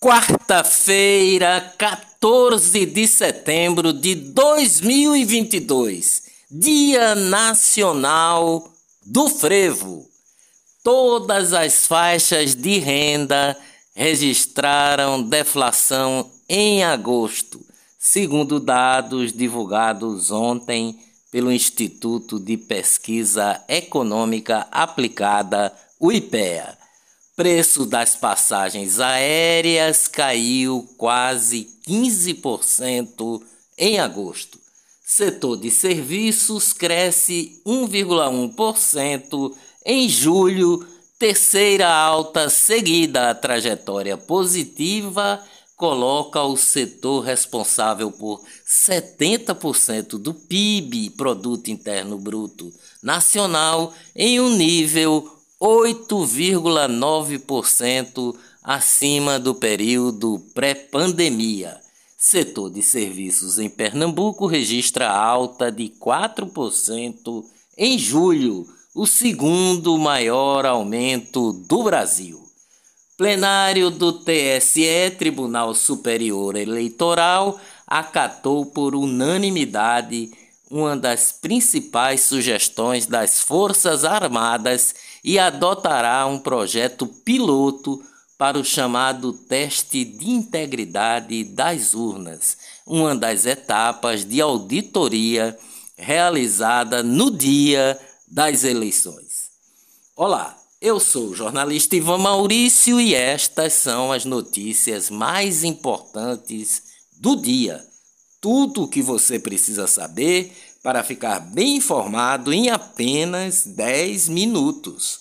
Quarta-feira, 14 de setembro de 2022, Dia Nacional do Frevo. Todas as faixas de renda registraram deflação em agosto, segundo dados divulgados ontem pelo Instituto de Pesquisa Econômica Aplicada, o IPEA. Preço das passagens aéreas caiu quase 15% em agosto. Setor de serviços cresce 1,1% em julho, terceira alta seguida. A trajetória positiva coloca o setor responsável por 70% do PIB, Produto Interno Bruto Nacional, em um nível 8,9% acima do período pré-pandemia. Setor de serviços em Pernambuco registra alta de 4% em julho, o segundo maior aumento do Brasil. Plenário do TSE, Tribunal Superior Eleitoral, acatou por unanimidade uma das principais sugestões das Forças Armadas e adotará um projeto piloto para o chamado teste de integridade das urnas, uma das etapas de auditoria realizada no dia das eleições. Olá, eu sou o jornalista Ivan Maurício e estas são as notícias mais importantes do dia. Tudo o que você precisa saber para ficar bem informado em apenas 10 minutos.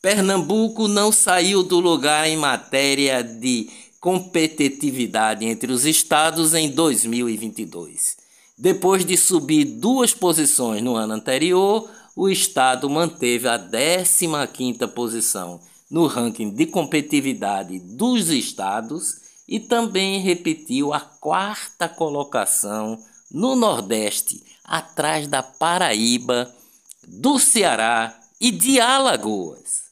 Pernambuco não saiu do lugar em matéria de competitividade entre os estados em 2022. Depois de subir duas posições no ano anterior, o estado manteve a 15ª posição no ranking de competitividade dos estados e também repetiu a quarta colocação no Nordeste, atrás da Paraíba, do Ceará e de Alagoas.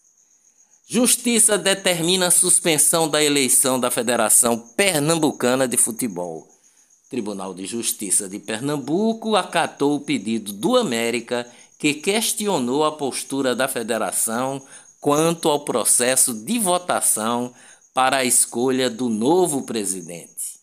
Justiça determina a suspensão da eleição da Federação Pernambucana de Futebol. Tribunal de Justiça de Pernambuco acatou o pedido do América, que questionou a postura da federação quanto ao processo de votação para a escolha do novo presidente.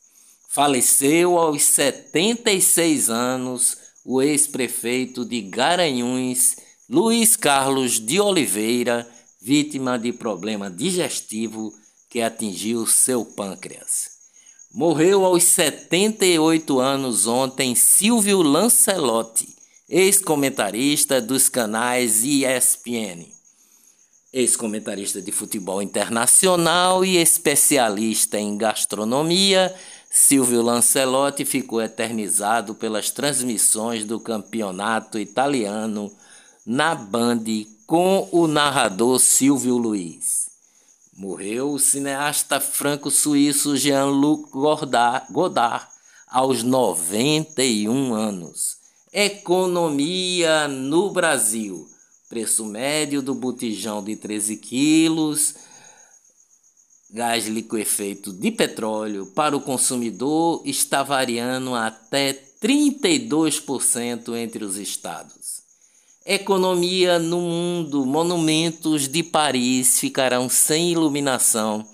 Faleceu aos 76 anos o ex-prefeito de Garanhuns, Luiz Carlos de Oliveira, vítima de problema digestivo que atingiu seu pâncreas. Morreu aos 78 anos ontem Silvio Lancelotti, ex-comentarista dos canais ESPN. Ex-comentarista de futebol internacional e especialista em gastronomia, Silvio Lancelotti ficou eternizado pelas transmissões do campeonato italiano na Band com o narrador Silvio Luiz. Morreu o cineasta franco-suíço Jean-Luc Godard aos 91 anos. Economia no Brasil. Preço médio do botijão de 13 quilos gás liquefeito de petróleo para o consumidor está variando até 32% entre os estados. Economia no mundo: monumentos de Paris ficarão sem iluminação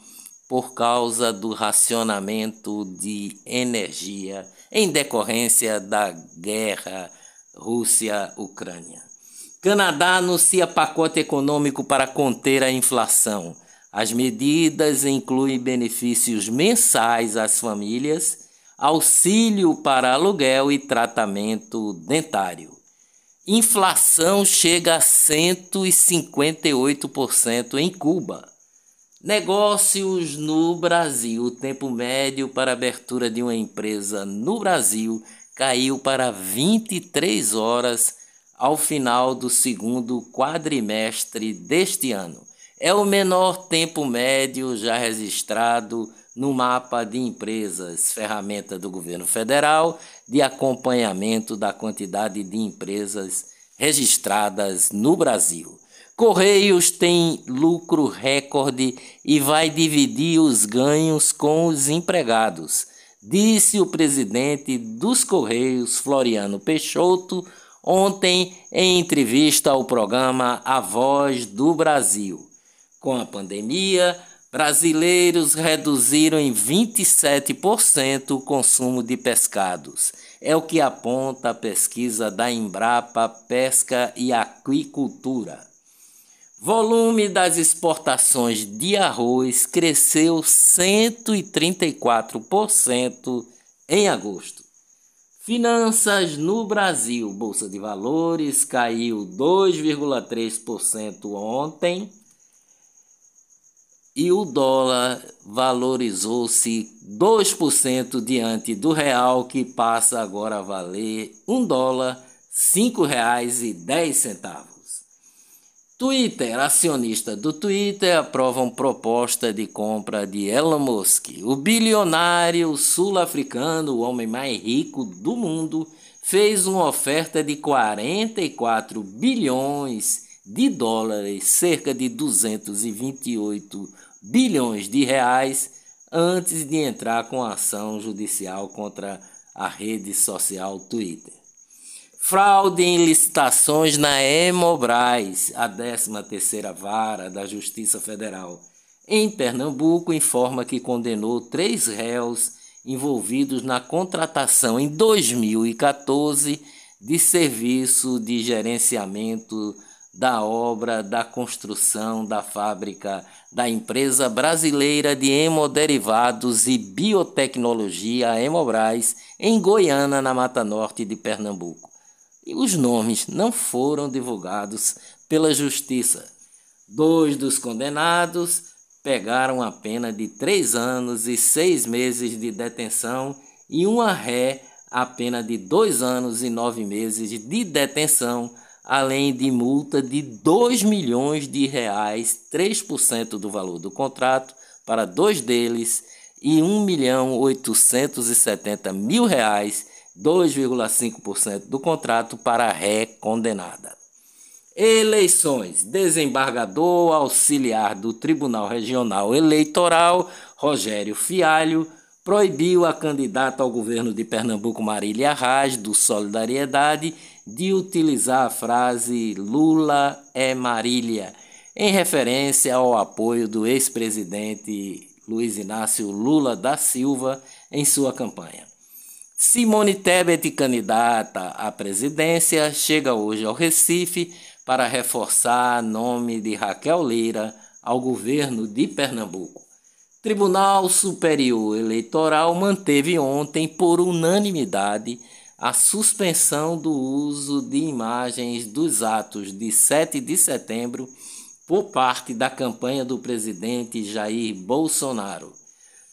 por causa do racionamento de energia em decorrência da guerra Rússia-Ucrânia. Canadá anuncia pacote econômico para conter a inflação. As medidas incluem benefícios mensais às famílias, auxílio para aluguel e tratamento dentário. Inflação chega a 158% em Cuba. Negócios no Brasil. O tempo médio para abertura de uma empresa no Brasil caiu para 23 horas ao final do segundo quadrimestre deste ano é o menor tempo médio já registrado no mapa de empresas, ferramenta do governo federal de acompanhamento da quantidade de empresas registradas no Brasil. Correios tem lucro recorde e vai dividir os ganhos com os empregados, disse o presidente dos Correios, Floriano Peixoto, ontem em entrevista ao programa A Voz do Brasil. Com a pandemia, brasileiros reduziram em 27% o consumo de pescados. É o que aponta a pesquisa da Embrapa Pesca e Aquicultura. Volume das exportações de arroz cresceu 134% em agosto. Finanças no Brasil. Bolsa de Valores caiu 2,3% ontem e o dólar valorizou-se 2% diante do real, que passa agora a valer um dólar R$ 5,10. Twitter, acionista do Twitter, aprovam proposta de compra de Elon Musk. O bilionário sul-africano, o homem mais rico do mundo, fez uma oferta de 44 bilhões de dólares, cerca de 228 bilhões de reais, antes de entrar com ação judicial contra a rede social Twitter. Fraude em licitações na Hemobras, a 13ª Vara da Justiça Federal. Em Pernambuco informa que condenou três réus envolvidos na contratação em 2014 de serviço de gerenciamento da obra da construção da fábrica da empresa brasileira de hemoderivados e biotecnologia Hemobras em Goiânia, na Mata Norte de Pernambuco e os nomes não foram divulgados pela justiça. Dois dos condenados pegaram a pena de três anos e seis meses de detenção e uma ré a pena de dois anos e nove meses de detenção, além de multa de 2 milhões de reais, 3% do valor do contrato para dois deles e 1 milhão 870 mil reais 2,5% do contrato para a ré condenada. Eleições. Desembargador auxiliar do Tribunal Regional Eleitoral, Rogério Fialho, proibiu a candidata ao governo de Pernambuco, Marília Arraes, do Solidariedade, de utilizar a frase Lula é Marília, em referência ao apoio do ex-presidente Luiz Inácio Lula da Silva em sua campanha. Simone Tebet, candidata à presidência, chega hoje ao Recife para reforçar nome de Raquel Leira ao governo de Pernambuco. Tribunal Superior Eleitoral manteve ontem, por unanimidade, a suspensão do uso de imagens dos atos de 7 de setembro por parte da campanha do presidente Jair Bolsonaro.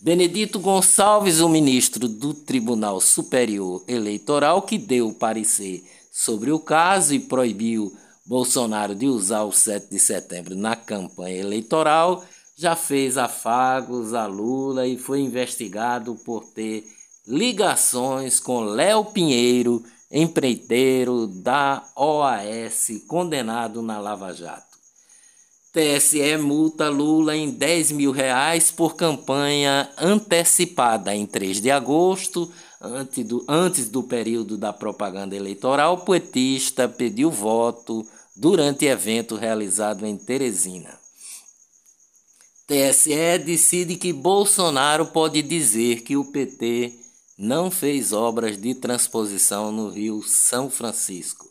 Benedito Gonçalves, o ministro do Tribunal Superior Eleitoral, que deu o parecer sobre o caso e proibiu Bolsonaro de usar o 7 de setembro na campanha eleitoral, já fez afagos a Lula e foi investigado por ter ligações com Léo Pinheiro, empreiteiro da OAS, condenado na Lava Jato. TSE multa Lula em 10 mil reais por campanha antecipada em 3 de agosto, antes do, antes do período da propaganda eleitoral. O poetista pediu voto durante evento realizado em Teresina. TSE decide que Bolsonaro pode dizer que o PT não fez obras de transposição no Rio São Francisco.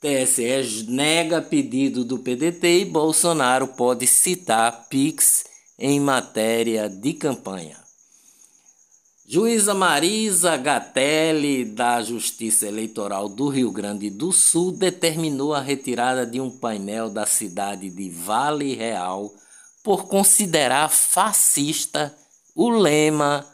TSE nega pedido do PDT e Bolsonaro pode citar Pix em matéria de campanha. Juíza Marisa Gatelli, da Justiça Eleitoral do Rio Grande do Sul, determinou a retirada de um painel da cidade de Vale Real por considerar fascista o lema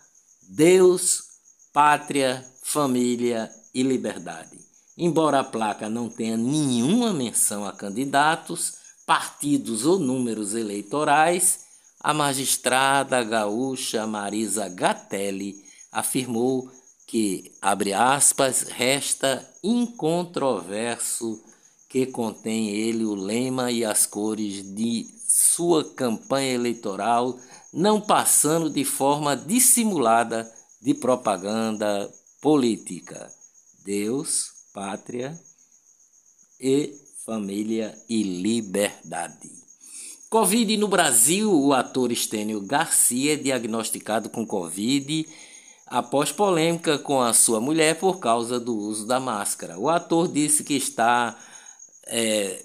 Deus, Pátria, Família e Liberdade. Embora a placa não tenha nenhuma menção a candidatos, partidos ou números eleitorais, a magistrada gaúcha Marisa Gatelli afirmou que, abre aspas, resta incontroverso que contém ele o lema e as cores de sua campanha eleitoral, não passando de forma dissimulada de propaganda política. Deus, pátria e família e liberdade. Covid no Brasil, o ator Estênio Garcia é diagnosticado com Covid após polêmica com a sua mulher por causa do uso da máscara. O ator disse que está é,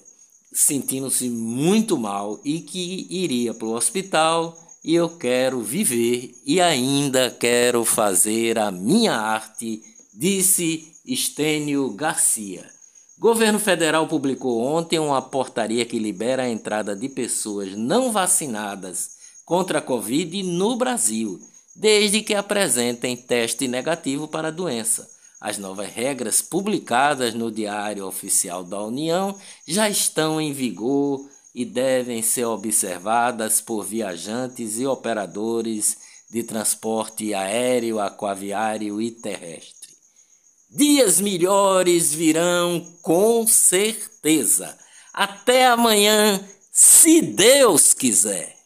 sentindo-se muito mal e que iria para o hospital e eu quero viver e ainda quero fazer a minha arte, disse Estênio Garcia. Governo federal publicou ontem uma portaria que libera a entrada de pessoas não vacinadas contra a Covid no Brasil, desde que apresentem teste negativo para a doença. As novas regras publicadas no Diário Oficial da União já estão em vigor e devem ser observadas por viajantes e operadores de transporte aéreo, aquaviário e terrestre. Dias melhores virão com certeza. Até amanhã, se Deus quiser.